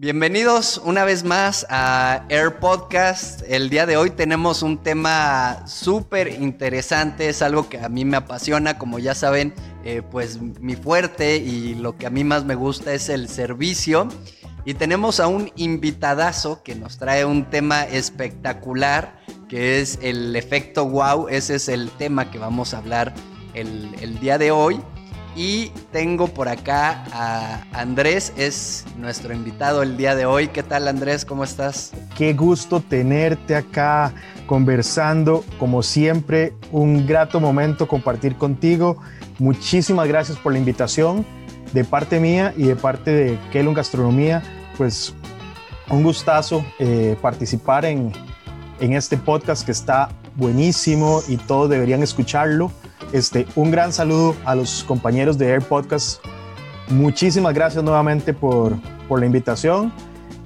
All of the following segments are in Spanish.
Bienvenidos una vez más a Air Podcast. El día de hoy tenemos un tema súper interesante, es algo que a mí me apasiona, como ya saben, eh, pues mi fuerte y lo que a mí más me gusta es el servicio. Y tenemos a un invitadazo que nos trae un tema espectacular, que es el efecto wow. Ese es el tema que vamos a hablar el, el día de hoy. Y tengo por acá a Andrés, es nuestro invitado el día de hoy. ¿Qué tal Andrés? ¿Cómo estás? Qué gusto tenerte acá conversando. Como siempre, un grato momento compartir contigo. Muchísimas gracias por la invitación de parte mía y de parte de Kelon Gastronomía. Pues un gustazo eh, participar en, en este podcast que está buenísimo y todos deberían escucharlo. Este, un gran saludo a los compañeros de Air Podcast. Muchísimas gracias nuevamente por, por la invitación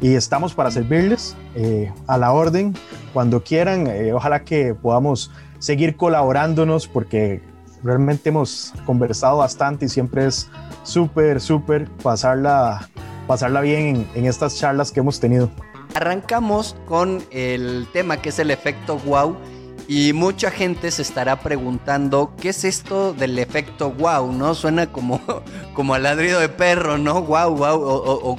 y estamos para servirles eh, a la orden cuando quieran. Eh, ojalá que podamos seguir colaborándonos porque realmente hemos conversado bastante y siempre es súper, súper pasarla, pasarla bien en, en estas charlas que hemos tenido. Arrancamos con el tema que es el efecto wow. Y mucha gente se estará preguntando, ¿qué es esto del efecto wow? ¿No? Suena como, como al ladrido de perro, ¿no? Wow, wow.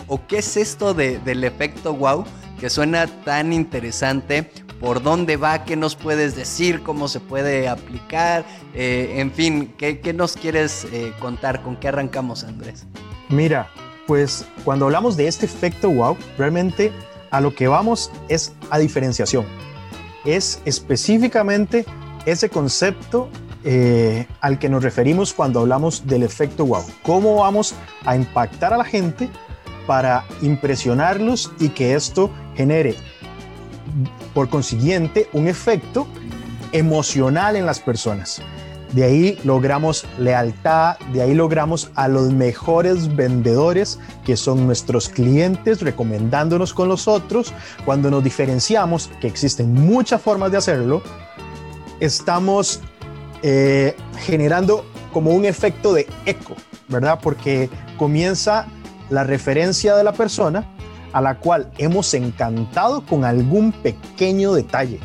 O, qué es esto de- del efecto wow que suena tan interesante. ¿Por dónde va? ¿Qué nos puedes decir? ¿Cómo se puede aplicar? Eh, en fin, ¿qué, qué nos quieres eh, contar? ¿Con qué arrancamos, Andrés? Mira, pues cuando hablamos de este efecto wow, realmente a lo que vamos es a diferenciación. Es específicamente ese concepto eh, al que nos referimos cuando hablamos del efecto wow. ¿Cómo vamos a impactar a la gente para impresionarlos y que esto genere, por consiguiente, un efecto emocional en las personas? De ahí logramos lealtad, de ahí logramos a los mejores vendedores que son nuestros clientes recomendándonos con los otros. Cuando nos diferenciamos, que existen muchas formas de hacerlo, estamos eh, generando como un efecto de eco, ¿verdad? Porque comienza la referencia de la persona a la cual hemos encantado con algún pequeño detalle.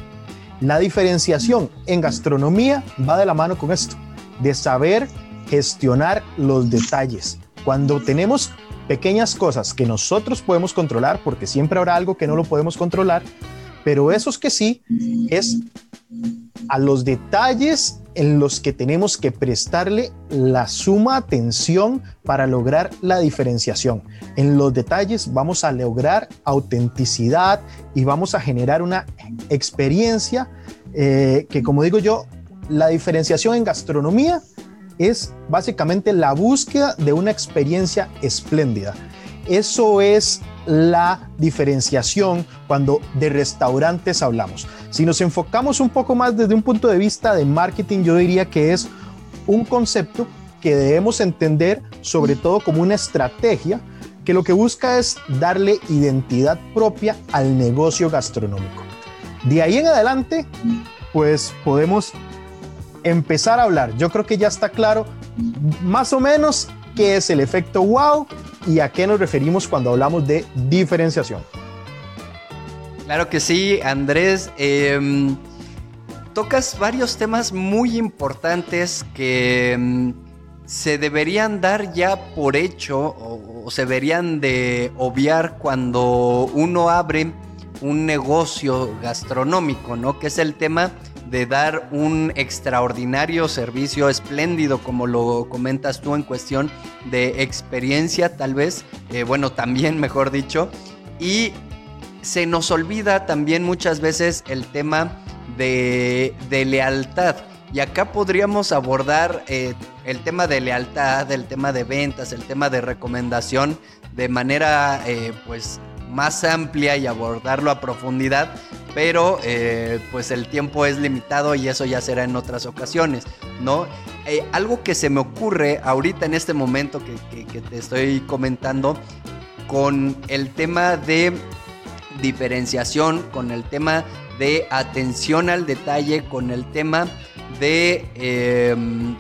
La diferenciación en gastronomía va de la mano con esto, de saber gestionar los detalles. Cuando tenemos pequeñas cosas que nosotros podemos controlar, porque siempre habrá algo que no lo podemos controlar, pero esos que sí es a los detalles en los que tenemos que prestarle la suma atención para lograr la diferenciación. En los detalles vamos a lograr autenticidad y vamos a generar una experiencia eh, que, como digo yo, la diferenciación en gastronomía es básicamente la búsqueda de una experiencia espléndida. Eso es la diferenciación cuando de restaurantes hablamos. Si nos enfocamos un poco más desde un punto de vista de marketing, yo diría que es un concepto que debemos entender sobre todo como una estrategia que lo que busca es darle identidad propia al negocio gastronómico. De ahí en adelante, pues podemos empezar a hablar. Yo creo que ya está claro más o menos qué es el efecto wow y a qué nos referimos cuando hablamos de diferenciación. Claro que sí, Andrés. Em, tocas varios temas muy importantes que em, se deberían dar ya por hecho o, se deberían de obviar cuando uno abre un negocio gastronómico, ¿no? Que es el tema de dar un extraordinario servicio espléndido, como lo comentas tú en cuestión de experiencia, tal vez, eh, bueno, también mejor dicho, y se nos olvida también muchas veces el tema de, lealtad. Y acá podríamos abordar eh, el tema de lealtad, el tema de ventas, el tema de recomendación de manera eh, pues más amplia y abordarlo a profundidad, pero eh, pues el tiempo es limitado y eso ya será en otras ocasiones, ¿no? Algo que se me ocurre ahorita en este momento que, que te estoy comentando con el tema de diferenciación, con el tema de atención al detalle, con el tema de... Em,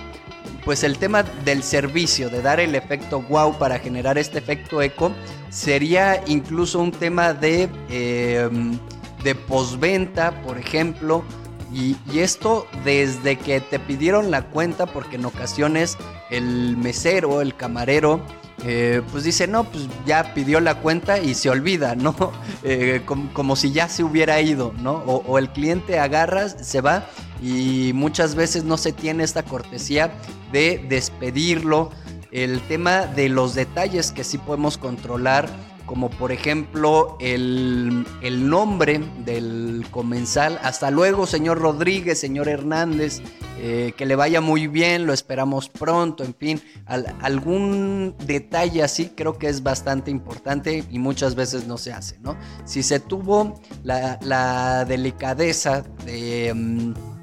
pues el tema del servicio, de dar el efecto wow para generar este efecto eco, sería incluso un tema de, em, de postventa, por ejemplo. Y, esto desde que te pidieron la cuenta, porque en ocasiones el mesero, el camarero, eh, pues dice, no, pues ya pidió la cuenta y se olvida, ¿no? Eh, como, si ya se hubiera ido, ¿no? O, el cliente agarra, se va y muchas veces no se tiene esta cortesía de despedirlo. El tema de los detalles que sí podemos controlar como por ejemplo el, nombre del comensal. Hasta luego, señor Rodríguez, señor Hernández, eh, que le vaya muy bien, lo esperamos pronto, en fin, algún detalle así creo que es bastante importante y muchas veces no se hace, ¿no? Si se tuvo la, delicadeza de... Mm,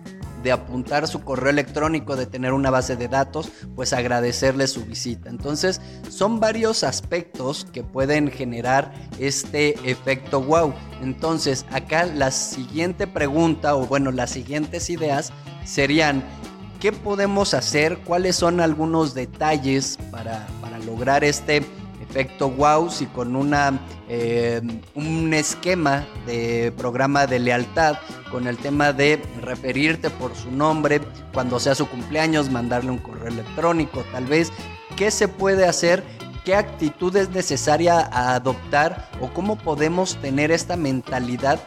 de apuntar su correo electrónico, de tener una base de datos, pues agradecerle su visita. Entonces, son varios aspectos que pueden generar este efecto wow. Entonces, acá la siguiente pregunta, o bueno, las siguientes ideas serían, ¿qué podemos hacer? ¿Cuáles son algunos detalles para, para lograr este efecto wow si con una, eh, un esquema de programa de lealtad con el tema de referirte por su nombre cuando sea su cumpleaños, mandarle un correo electrónico tal vez. ¿Qué se puede hacer? ¿Qué actitud es necesaria adoptar o cómo podemos tener esta mentalidad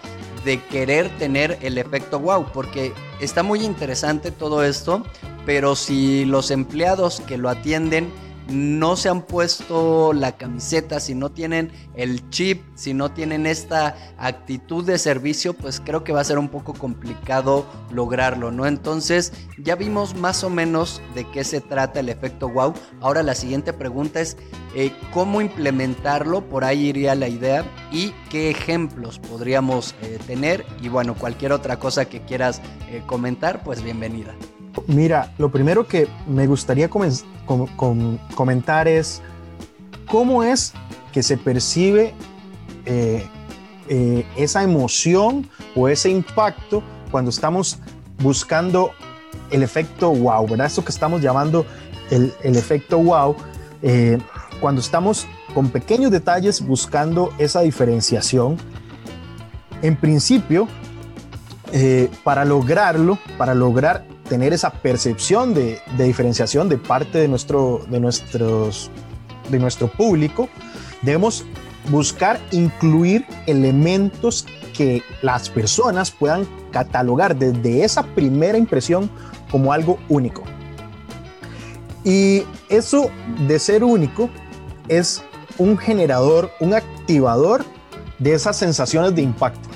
de querer tener el efecto wow? Porque está muy interesante todo esto, pero si los empleados que lo atienden no se han puesto la camiseta, si no tienen el chip, si no tienen esta actitud de servicio, pues creo que va a ser un poco complicado lograrlo, ¿no? Entonces, ya vimos más o menos de qué se trata el efecto wow. Ahora la siguiente pregunta es eh, cómo implementarlo, por ahí iría la idea, y qué ejemplos podríamos eh, tener. Y bueno, cualquier otra cosa que quieras eh, comentar, pues bienvenida. Mira, lo primero que me gustaría comentar es cómo es que se percibe eh, eh, esa emoción o ese impacto cuando estamos buscando el efecto wow, ¿verdad? Eso que estamos llamando el, efecto wow, eh, cuando estamos con pequeños detalles buscando esa diferenciación. En principio, para lograrlo, para lograr tener esa percepción de, diferenciación de parte de nuestro, de, nuestros, de nuestro público, debemos buscar incluir elementos que las personas puedan catalogar desde esa primera impresión como algo único. Y eso de ser único es un generador, un activador de esas sensaciones de impacto.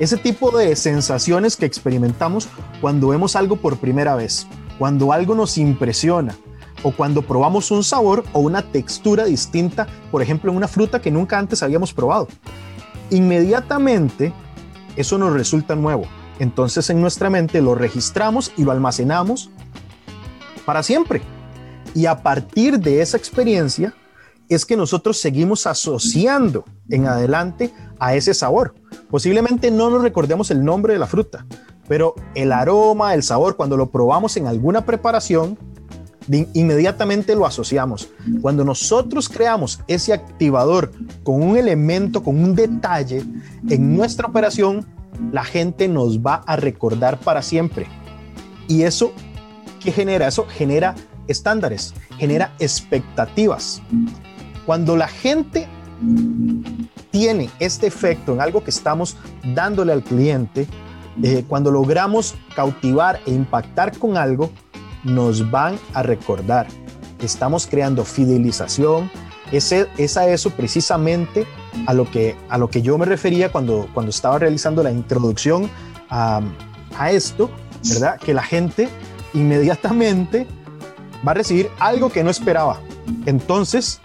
Ese tipo de sensaciones que experimentamos cuando vemos algo por primera vez, cuando algo nos impresiona o cuando probamos un sabor o una textura distinta, por ejemplo, en una fruta que nunca antes habíamos probado. Inmediatamente eso nos resulta nuevo. Entonces en nuestra mente lo registramos y lo almacenamos para siempre. Y a partir de esa experiencia es que nosotros seguimos asociando en adelante a ese sabor. Posiblemente no nos recordemos el nombre de la fruta, pero el aroma, el sabor, cuando lo probamos en alguna preparación, inmediatamente lo asociamos. Cuando nosotros creamos ese activador con un elemento, con un detalle en nuestra operación, la gente nos va a recordar para siempre. Y eso, ¿qué genera? Eso genera estándares, genera expectativas. Cuando la gente tiene este efecto en algo que estamos dándole al cliente, eh, cuando logramos cautivar e impactar con algo, nos van a recordar. Estamos creando fidelización. Ese, es a eso precisamente a lo, que, a lo que yo me refería cuando, cuando estaba realizando la introducción a, a esto, ¿verdad? Que la gente inmediatamente va a recibir algo que no esperaba. Entonces,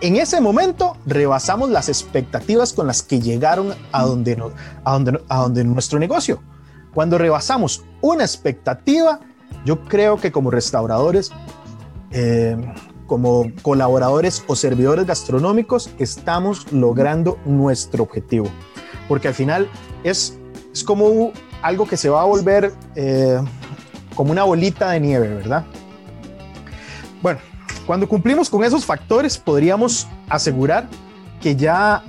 en ese momento rebasamos las expectativas con las que llegaron a donde, a donde, a donde nuestro negocio. Cuando rebasamos una expectativa, yo creo que como restauradores, eh, como colaboradores o servidores gastronómicos, estamos logrando nuestro objetivo. Porque al final es, es como algo que se va a volver eh, como una bolita de nieve, ¿verdad? Bueno, cuando cumplimos con esos factores, podríamos asegurar que ya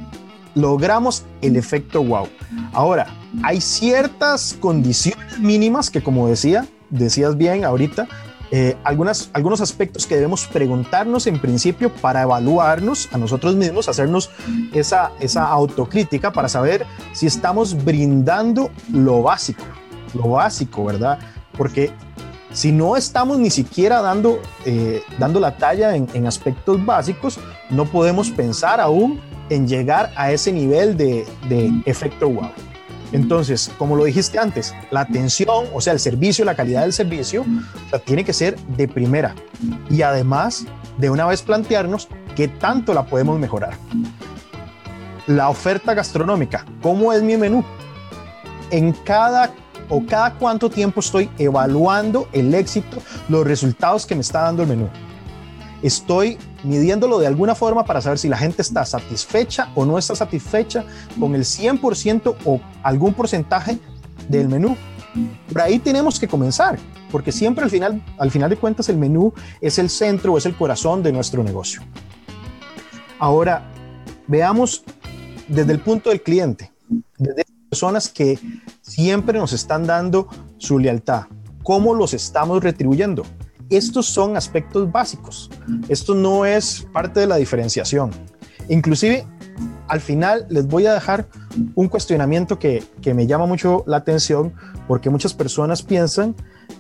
logramos el efecto wow. Ahora, hay ciertas condiciones mínimas que, como decía, decías bien ahorita, eh, algunas, algunos aspectos que debemos preguntarnos en principio para evaluarnos a nosotros mismos, hacernos esa, esa autocrítica para saber si estamos brindando lo básico, lo básico, ¿verdad? Porque si no estamos ni siquiera dando, eh, dando la talla en, en, aspectos básicos, no podemos pensar aún en llegar a ese nivel de, de efecto wow. Entonces, como lo dijiste antes, la atención, o sea, el servicio, la calidad del servicio, tiene que ser de primera. Y además, de una vez plantearnos qué tanto la podemos mejorar. La oferta gastronómica, ¿cómo es mi menú? En cada o cada cuánto tiempo estoy evaluando el éxito, los resultados que me está dando el menú estoy midiéndolo de alguna forma para saber si la gente está satisfecha o no está satisfecha con el 100% o algún porcentaje del menú. Por ahí tenemos que comenzar, porque siempre al final, al final de cuentas el menú es el centro o es el corazón de nuestro negocio. Ahora, veamos desde el punto del cliente, personas que siempre nos están dando su lealtad, cómo los estamos retribuyendo estos son aspectos básicos. Esto no es parte de la diferenciación. Inclusive, al final les voy a dejar un cuestionamiento que, me llama mucho la atención porque muchas personas piensan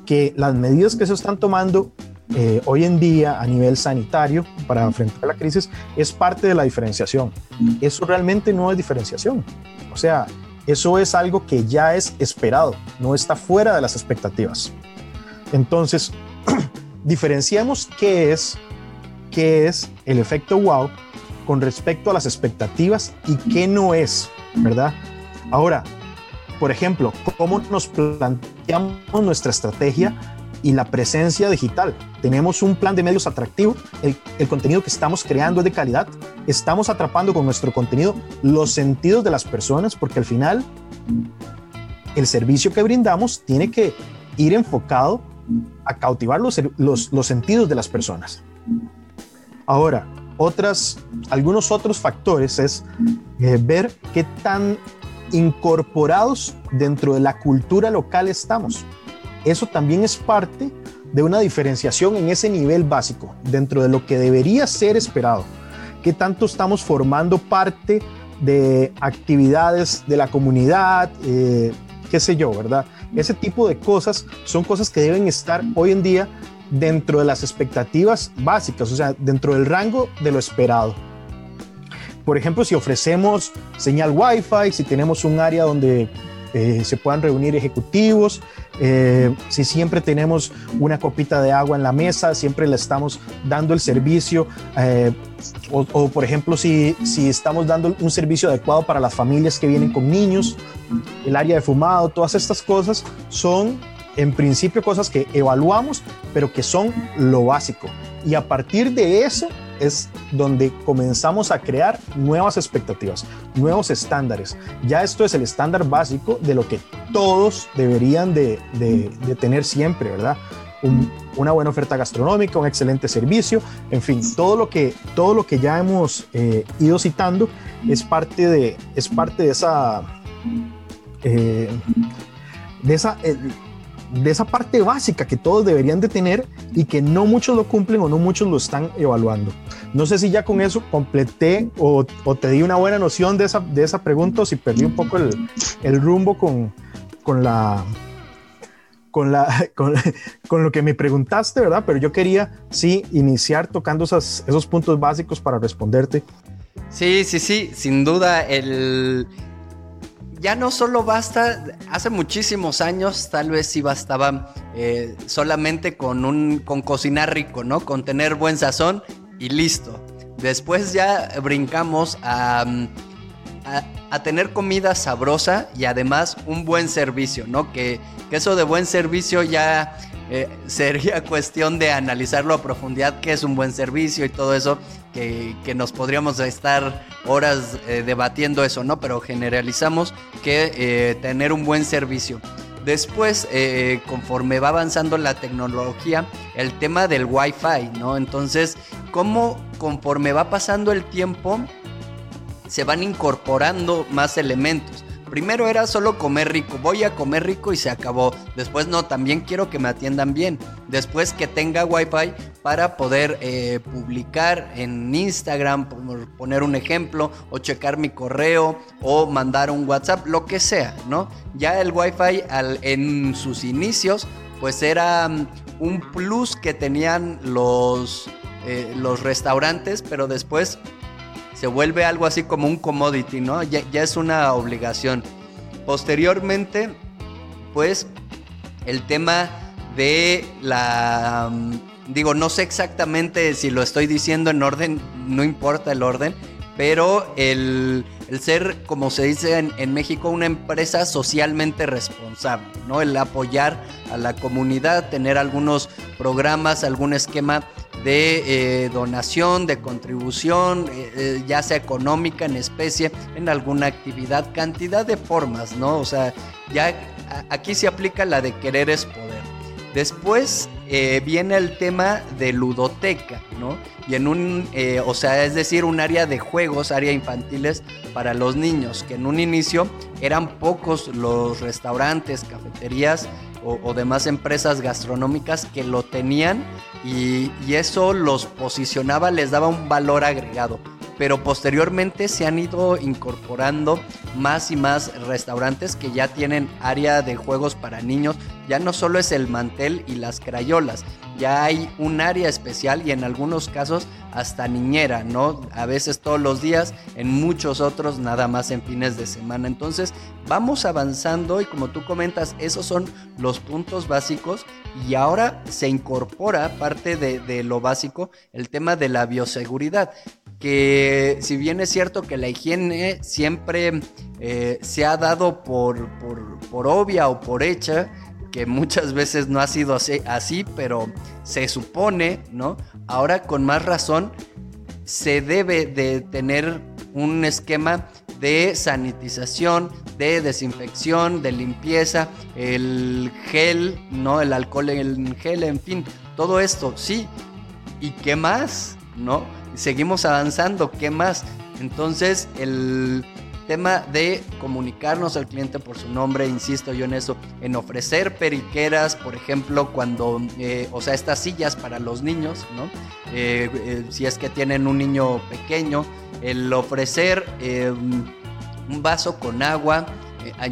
que las medidas que se están tomando eh, hoy en día a nivel sanitario para enfrentar la crisis es parte de la diferenciación. Eso realmente no es diferenciación. O sea, eso es algo que ya es esperado, no está fuera de las expectativas. Entonces, diferenciemos qué es, qué es el efecto wow con respecto a las expectativas y qué no es, ¿verdad? Ahora, por ejemplo, cómo nos planteamos nuestra estrategia y la presencia digital. Tenemos un plan de medios atractivo, el, contenido que estamos creando es de calidad, estamos atrapando con nuestro contenido los sentidos de las personas, porque al final el servicio que brindamos tiene que ir enfocado a cautivar los, los, sentidos de las personas. Ahora, otras, algunos otros factores es eh, ver qué tan incorporados dentro de la cultura local estamos. Eso también es parte de una diferenciación en ese nivel básico, dentro de lo que debería ser esperado. ¿Qué tanto estamos formando parte de actividades de la comunidad? Eh, qué sé yo, ¿verdad? Ese tipo de cosas son cosas que deben estar hoy en día dentro de las expectativas básicas, o sea, dentro del rango de lo esperado. Por ejemplo, si ofrecemos señal Wi-Fi, si tenemos un área donde eh, se puedan reunir ejecutivos, eh, si siempre tenemos una copita de agua en la mesa, siempre le estamos dando el servicio, eh, o, por ejemplo si, si estamos dando un servicio adecuado para las familias que vienen con niños, el área de fumado, todas estas cosas son en principio cosas que evaluamos, pero que son lo básico. Y a partir de eso es donde comenzamos a crear nuevas expectativas, nuevos estándares. Ya esto es el estándar básico de lo que todos deberían de, tener siempre, ¿verdad? una buena oferta gastronómica, un excelente servicio, en fin, todo lo que, todo lo que ya hemos eh, ido citando es parte de, es parte de esa, eh, de esa, de esa parte básica que todos deberían de tener y que no muchos lo cumplen o no muchos lo están evaluando. No sé si ya con eso completé o, te di una buena noción de esa, de esa pregunta o si perdí un poco el, el rumbo con, con la... Con, la, con, lo que me preguntaste, ¿verdad? Pero yo quería, sí, iniciar tocando esos puntos básicos para responderte. Sí, sí, sí, sin duda el, ya no solo basta, hace muchísimos años tal vez sí bastaba eh, solamente con, un, con cocinar rico, ¿no? Con tener buen sazón y listo. Después ya brincamos a, a, tener comida sabrosa y además un buen servicio, ¿no? Que, que eso de buen servicio ya eh, sería cuestión de analizarlo a profundidad, qué es un buen servicio y todo eso, que, nos podríamos estar horas eh, debatiendo eso, ¿no? Pero generalizamos que eh, tener un buen servicio. Después, eh, conforme va avanzando la tecnología, el tema del Wi-Fi, ¿no? Entonces, ¿cómo conforme va pasando el tiempo se van incorporando más elementos? Primero era solo comer rico, voy a comer rico y se acabó. Después no, también quiero que me atiendan bien. Después que tenga wifi para poder eh, publicar en Instagram, por poner un ejemplo, o checar mi correo, o mandar un WhatsApp, lo que sea, ¿no? Ya el wifi al, en sus inicios, pues era um, un plus que tenían los, eh, los restaurantes, pero después se vuelve algo así como un commodity, ¿no? Ya, es una obligación. Posteriormente, pues, el tema de la... Digo, no sé exactamente si lo estoy diciendo en orden, no importa el orden, pero el, el ser, como se dice en, en, México, una empresa socialmente responsable, ¿no? El apoyar a la comunidad, tener algunos programas, algún esquema de eh, donación, de contribución, eh, eh, ya sea económica, en especie, en alguna actividad, cantidad de formas, ¿no? O sea, ya aquí se aplica la de querer es poder. Después viene el tema de ludoteca, ¿no? Y en un, o sea, es decir, un área de juegos, área infantiles para los niños, que en un inicio eran pocos los restaurantes, cafeterías o, demás empresas gastronómicas que lo tenían y eso los posicionaba, les daba un valor agregado pero posteriormente se han ido incorporando más y más restaurantes que ya tienen área de juegos para niños. Ya no solo es el mantel y las crayolas, ya hay un área especial y en algunos casos hasta niñera, ¿no? A veces todos los días, en muchos otros nada más en fines de semana. Entonces vamos avanzando y como tú comentas, esos son los puntos básicos y ahora se incorpora parte de, de lo básico el tema de la bioseguridad que si bien es cierto que la higiene siempre eh, se ha dado por, por, obvia o por hecha, que muchas veces no ha sido así, así, pero se supone, ¿no? Ahora con más razón se debe de tener un esquema de sanitización, de desinfección, de limpieza, el gel, ¿no? El alcohol en gel, en fin, todo esto, sí. ¿Y qué más? ¿No? Seguimos avanzando, ¿qué más? Entonces, el tema de comunicarnos al cliente por su nombre, insisto yo en eso, en ofrecer periqueras, por ejemplo, cuando, eh, o sea, estas sillas para los niños, ¿no? Eh, eh, si es que tienen un niño pequeño, el ofrecer un vaso con agua,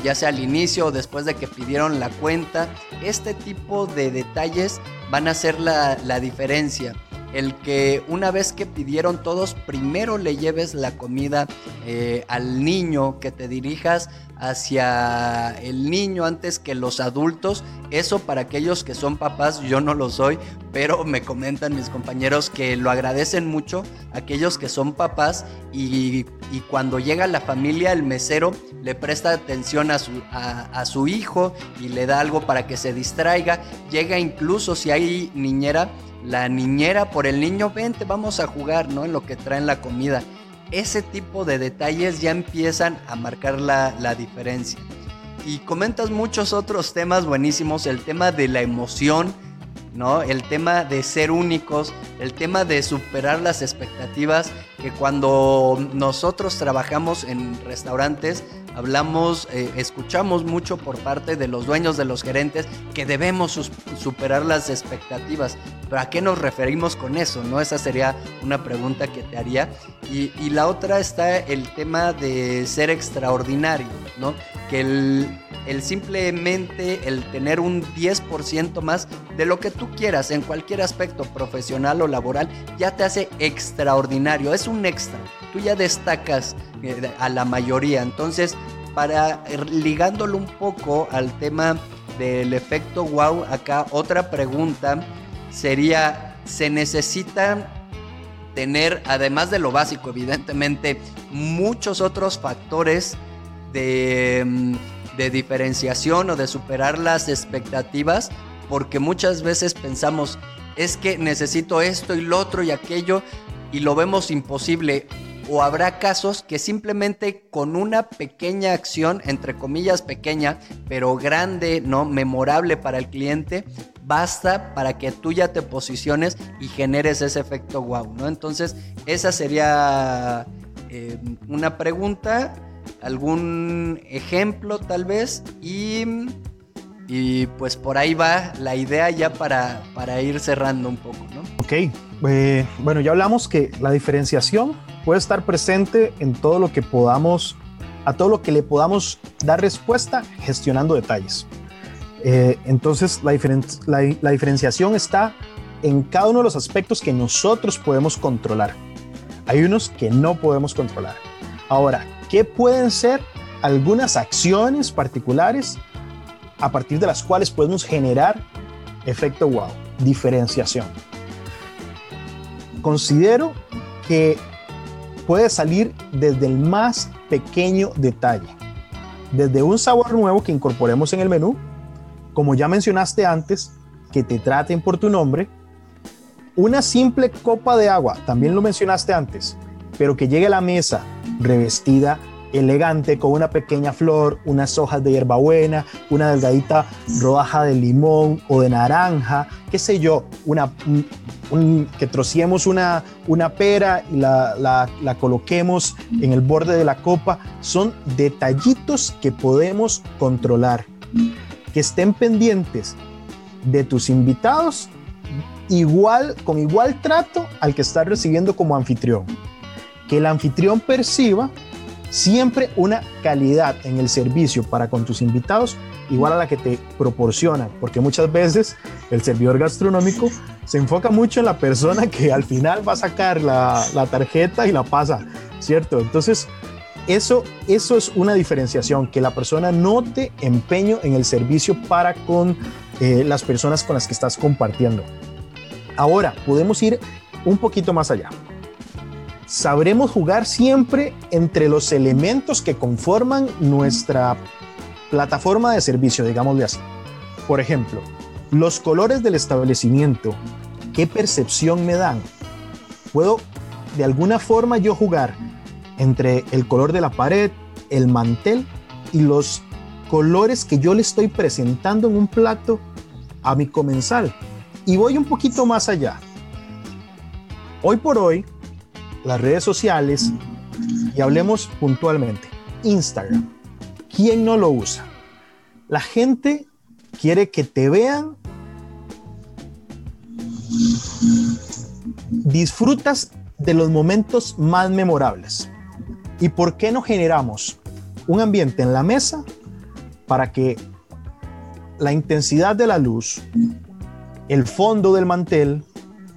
ya sea al inicio o después de que pidieron la cuenta, este tipo de detalles van a hacer la, la diferencia el que una vez que pidieron todos, primero le lleves la comida eh, al niño, que te dirijas hacia el niño antes que los adultos. Eso para aquellos que son papás, yo no lo soy, pero me comentan mis compañeros que lo agradecen mucho, aquellos que son papás y, cuando llega la familia, el mesero le presta atención a su hijo y le da algo para que se distraiga. Llega incluso si hay niñera la niñera por el niño, vente, vamos a jugar, ¿no? En lo que traen la comida. Ese tipo de detalles ya empiezan a marcar la, la diferencia. Y comentas muchos otros temas buenísimos, el tema de la emoción, ¿no? El tema de ser únicos, el tema de superar las expectativas, que cuando nosotros trabajamos en restaurantes, hablamos, eh, escuchamos mucho por parte de los dueños, de los gerentes, que debemos superar las expectativas. ¿Pero a qué nos referimos con eso? ¿no? Esa sería una pregunta que te haría. Y, y la otra está el tema de ser extraordinario, ¿no? Que el, el simplemente el tener un 10% más de lo que tú quieras en cualquier aspecto profesional o laboral ya te hace extraordinario, es un extra. Tú ya destacas eh, a la mayoría. Entonces, para ligándolo un poco al tema del efecto wow, acá otra pregunta sería, ¿se necesita tener, además de lo básico, evidentemente, muchos otros factores de, mm, de diferenciación o de superar las expectativas, porque muchas veces pensamos, es que necesito esto y lo otro y aquello, y lo vemos imposible. O habrá casos que simplemente con una pequeña acción, entre comillas pequeña, pero grande, ¿no? Memorable para el cliente, basta para que tú ya te posiciones y generes ese efecto wow, ¿no? Entonces, esa sería eh, una pregunta, algún ejemplo tal vez, y, y, pues por ahí va la idea ya para, para ir cerrando un poco, ¿no? Ok, eh, bueno, ya hablamos que la diferenciación puede estar presente en todo lo que podamos, a todo lo que le podamos dar respuesta gestionando detalles. Eh, entonces, la, la, diferenciación está en cada uno de los aspectos que nosotros podemos controlar. Hay unos que no podemos controlar. Ahora, ¿qué pueden ser algunas acciones particulares a partir de las cuales podemos generar efecto wow, diferenciación? Considero que puede salir desde el más pequeño detalle, desde un sabor nuevo que incorporemos en el menú, como ya mencionaste antes, que te traten por tu nombre, una simple copa de agua, también lo mencionaste antes, pero que llegue a la mesa revestida elegante con una pequeña flor, unas hojas de hierbabuena, una delgadita rodaja de limón o de naranja, qué sé yo, una, que trociemos una, una pera y la, la, la coloquemos en el borde de la copa, son detallitos que podemos controlar. Que estén pendientes de tus invitados igual, con igual trato al que estás recibiendo como anfitrión. Que el anfitrión perciba siempre una calidad en el servicio para con tus invitados igual a la que te proporciona, porque muchas veces el servidor gastronómico se enfoca mucho en la persona que al final va a sacar la, tarjeta y la pasa, ¿cierto? Entonces, eso, eso es una diferenciación, que la persona note empeño en el servicio para con eh, las personas con las que estás compartiendo. Ahora, podemos ir un poquito más allá sabremos jugar siempre entre los elementos que conforman nuestra plataforma de servicio, digámosle así. Por ejemplo, los colores del establecimiento, ¿qué percepción me dan? ¿Puedo de alguna forma yo jugar entre el color de la pared, el mantel y los colores que yo le estoy presentando en un plato a mi comensal? Y voy un poquito más allá. Hoy por hoy, las redes sociales y hablemos puntualmente. Instagram. ¿Quién no lo usa? La gente quiere que te vean. Disfrutas de los momentos más memorables. ¿Y por qué no generamos un ambiente en la mesa para que la intensidad de la luz, el fondo del mantel,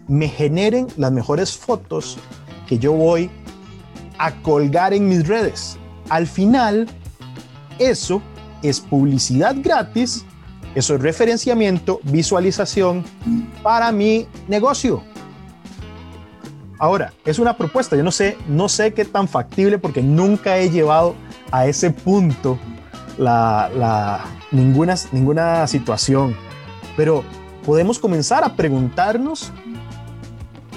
me generen las mejores fotos que yo voy a colgar en mis redes. Al final, eso es publicidad gratis, eso es referenciamiento, visualización para mi negocio. Ahora, es una propuesta, yo no sé, no sé qué tan factible porque nunca he llevado a ese punto ninguna, ninguna situación, pero podemos comenzar a preguntarnos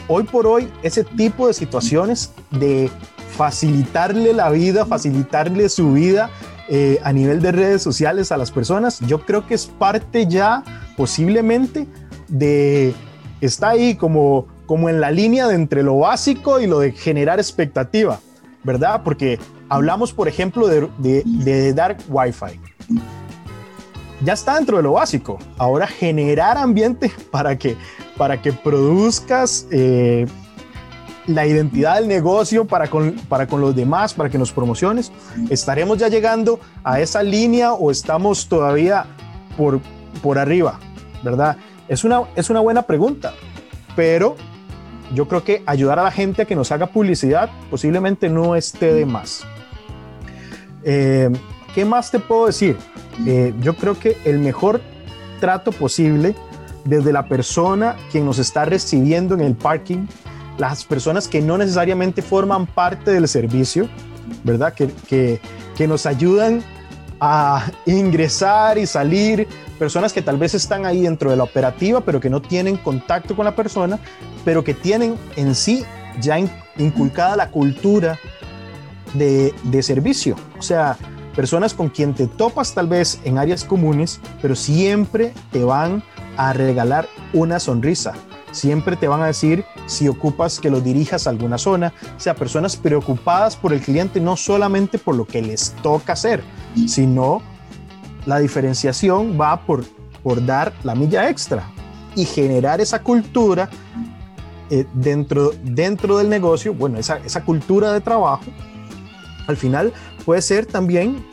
hoy por hoy ese tipo de situaciones de facilitarle la vida, facilitarle su vida eh, a nivel de redes sociales a las personas, yo creo que es parte ya posiblemente de, está ahí como, como en la línea de entre lo básico y lo de generar expectativa, ¿verdad? Porque hablamos, por ejemplo, de, de, dar Wi-Fi ya está dentro de lo básico. Ahora generar ambiente para que, para que produzcas eh, la identidad del negocio para con, para con los demás, para que nos promociones. ¿Estaremos ya llegando a esa línea o estamos todavía por, por arriba? ¿Verdad? Es una, es una buena pregunta, pero yo creo que ayudar a la gente a que nos haga publicidad posiblemente no esté de más. Eh, ¿Qué más te puedo decir? Eh, yo creo que el mejor trato posible desde la persona quien nos está recibiendo en el parking, las personas que no necesariamente forman parte del servicio, ¿verdad? Que, que, que nos ayudan a ingresar y salir, personas que tal vez están ahí dentro de la operativa, pero que no tienen contacto con la persona, pero que tienen en sí ya inculcada la cultura de, de servicio. O sea, personas con quien te topas tal vez en áreas comunes, pero siempre te van a regalar una sonrisa. Siempre te van a decir si ocupas que lo dirijas a alguna zona, sea, personas preocupadas por el cliente, no solamente por lo que les toca hacer, sino la diferenciación va por, por dar la milla extra y generar esa cultura eh, dentro, dentro del negocio, bueno, esa, esa cultura de trabajo, al final puede ser también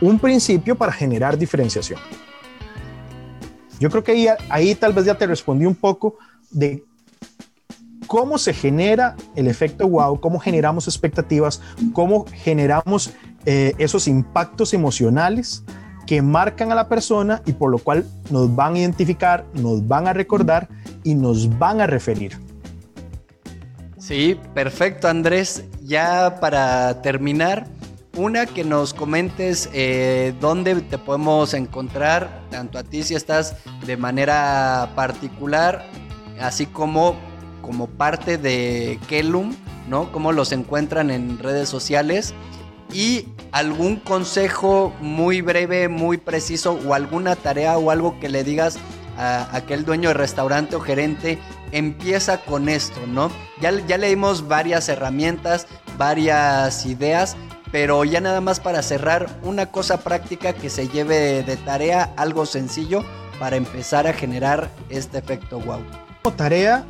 un principio para generar diferenciación. Yo creo que ahí, ahí tal vez ya te respondí un poco de cómo se genera el efecto wow, cómo generamos expectativas, cómo generamos eh, esos impactos emocionales que marcan a la persona y por lo cual nos van a identificar, nos van a recordar y nos van a referir. Sí, perfecto Andrés. Ya para terminar, una que nos comentes eh, dónde te podemos encontrar, tanto a ti si estás de manera particular, así como como parte de Kelum, ¿no? Cómo los encuentran en redes sociales y algún consejo muy breve, muy preciso o alguna tarea o algo que le digas a aquel dueño de restaurante o gerente, empieza con esto, ¿no? Ya, ya leímos varias herramientas, varias ideas, pero ya nada más para cerrar, una cosa práctica que se lleve de tarea, algo sencillo para empezar a generar este efecto wow. Tarea,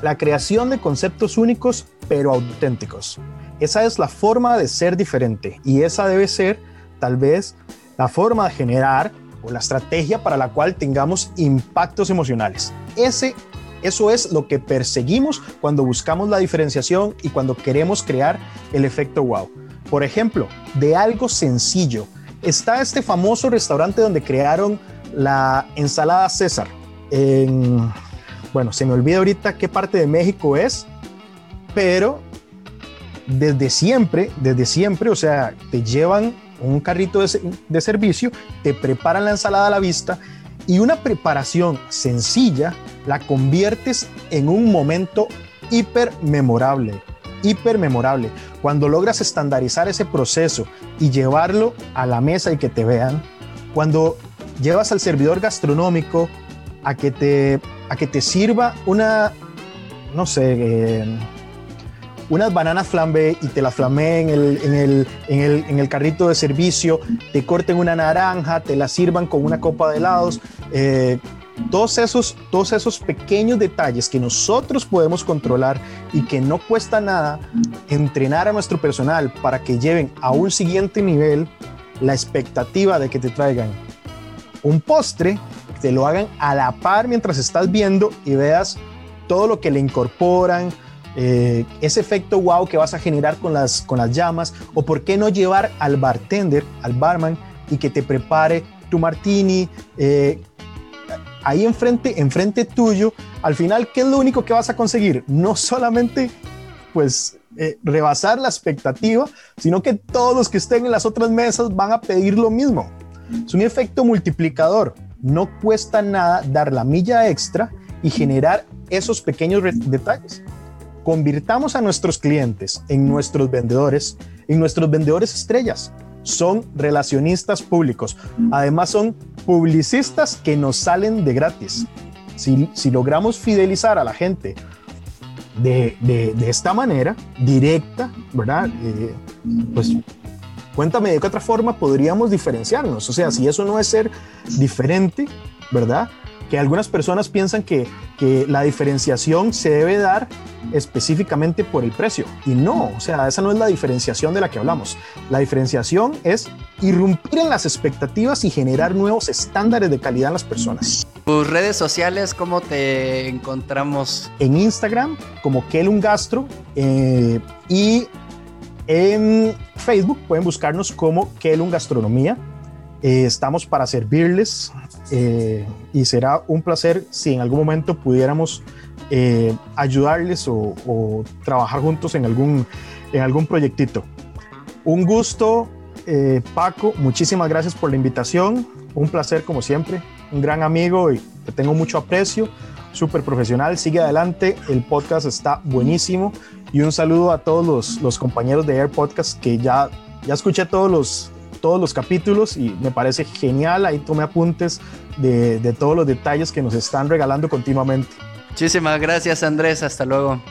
la creación de conceptos únicos pero auténticos. Esa es la forma de ser diferente y esa debe ser tal vez la forma de generar o la estrategia para la cual tengamos impactos emocionales. Ese, eso es lo que perseguimos cuando buscamos la diferenciación y cuando queremos crear el efecto wow. Por ejemplo, de algo sencillo, está este famoso restaurante donde crearon la ensalada César en bueno, se me olvida ahorita qué parte de México es, pero desde siempre, desde siempre, o sea, te llevan un carrito de, servicio, te preparan la ensalada a la vista y una preparación sencilla la conviertes en un momento hiper memorable, hiper memorable. Cuando logras estandarizar ese proceso y llevarlo a la mesa y que te vean, cuando llevas al servidor gastronómico a que te a que te sirva una, no sé, eh, unas bananas flambé y te las flamé en el, en, el, en, el, en el, carrito de servicio, te corten una naranja, te la sirvan con una copa de helados. Eh, todos esos, todos esos pequeños detalles que nosotros podemos controlar y que no cuesta nada entrenar a nuestro personal para que lleven a un siguiente nivel la expectativa de que te traigan un postre te lo hagan a la par mientras estás viendo y veas todo lo que le incorporan, eh, ese efecto wow que vas a generar con las, con las llamas, o por qué no llevar al bartender, al barman, y que te prepare tu martini, eh, ahí enfrente, enfrente tuyo, al final, ¿qué es lo único que vas a conseguir? No solamente, pues, eh, rebasar la expectativa, sino que todos los que estén en las otras mesas van a pedir lo mismo. Es un efecto multiplicador no cuesta nada dar la milla extra y generar esos pequeños detalles. Convirtamos a nuestros clientes en nuestros vendedores, en nuestros vendedores estrellas. Son relacionistas públicos. Además son publicistas que nos salen de gratis. Si, logramos fidelizar a la gente de, esta manera, directa, ¿verdad? Eh, pues Cuéntame de qué otra forma podríamos diferenciarnos. O sea, si eso no es ser diferente, ¿verdad? Que algunas personas piensan que, que la diferenciación se debe dar específicamente por el precio. Y no, o sea, esa no es la diferenciación de la que hablamos. La diferenciación es irrumpir en las expectativas y generar nuevos estándares de calidad en las personas. ¿Tus redes sociales cómo te encontramos? En Instagram como Kelun Gastro eh, y en Facebook pueden buscarnos como Kelun Gastronomía. Eh, estamos para servirles eh, y será un placer si en algún momento pudiéramos eh, ayudarles o, trabajar juntos en algún, en algún proyectito. Un gusto, eh, Paco, muchísimas gracias por la invitación, un placer como siempre, un gran amigo y te tengo mucho aprecio, súper profesional, sigue adelante, el podcast está buenísimo. Y un saludo a todos los, los compañeros de Air Podcast que ya, ya escuché todos los, todos los capítulos y me parece genial. Ahí tome apuntes de, de todos los detalles que nos están regalando continuamente. Muchísimas gracias Andrés, hasta luego.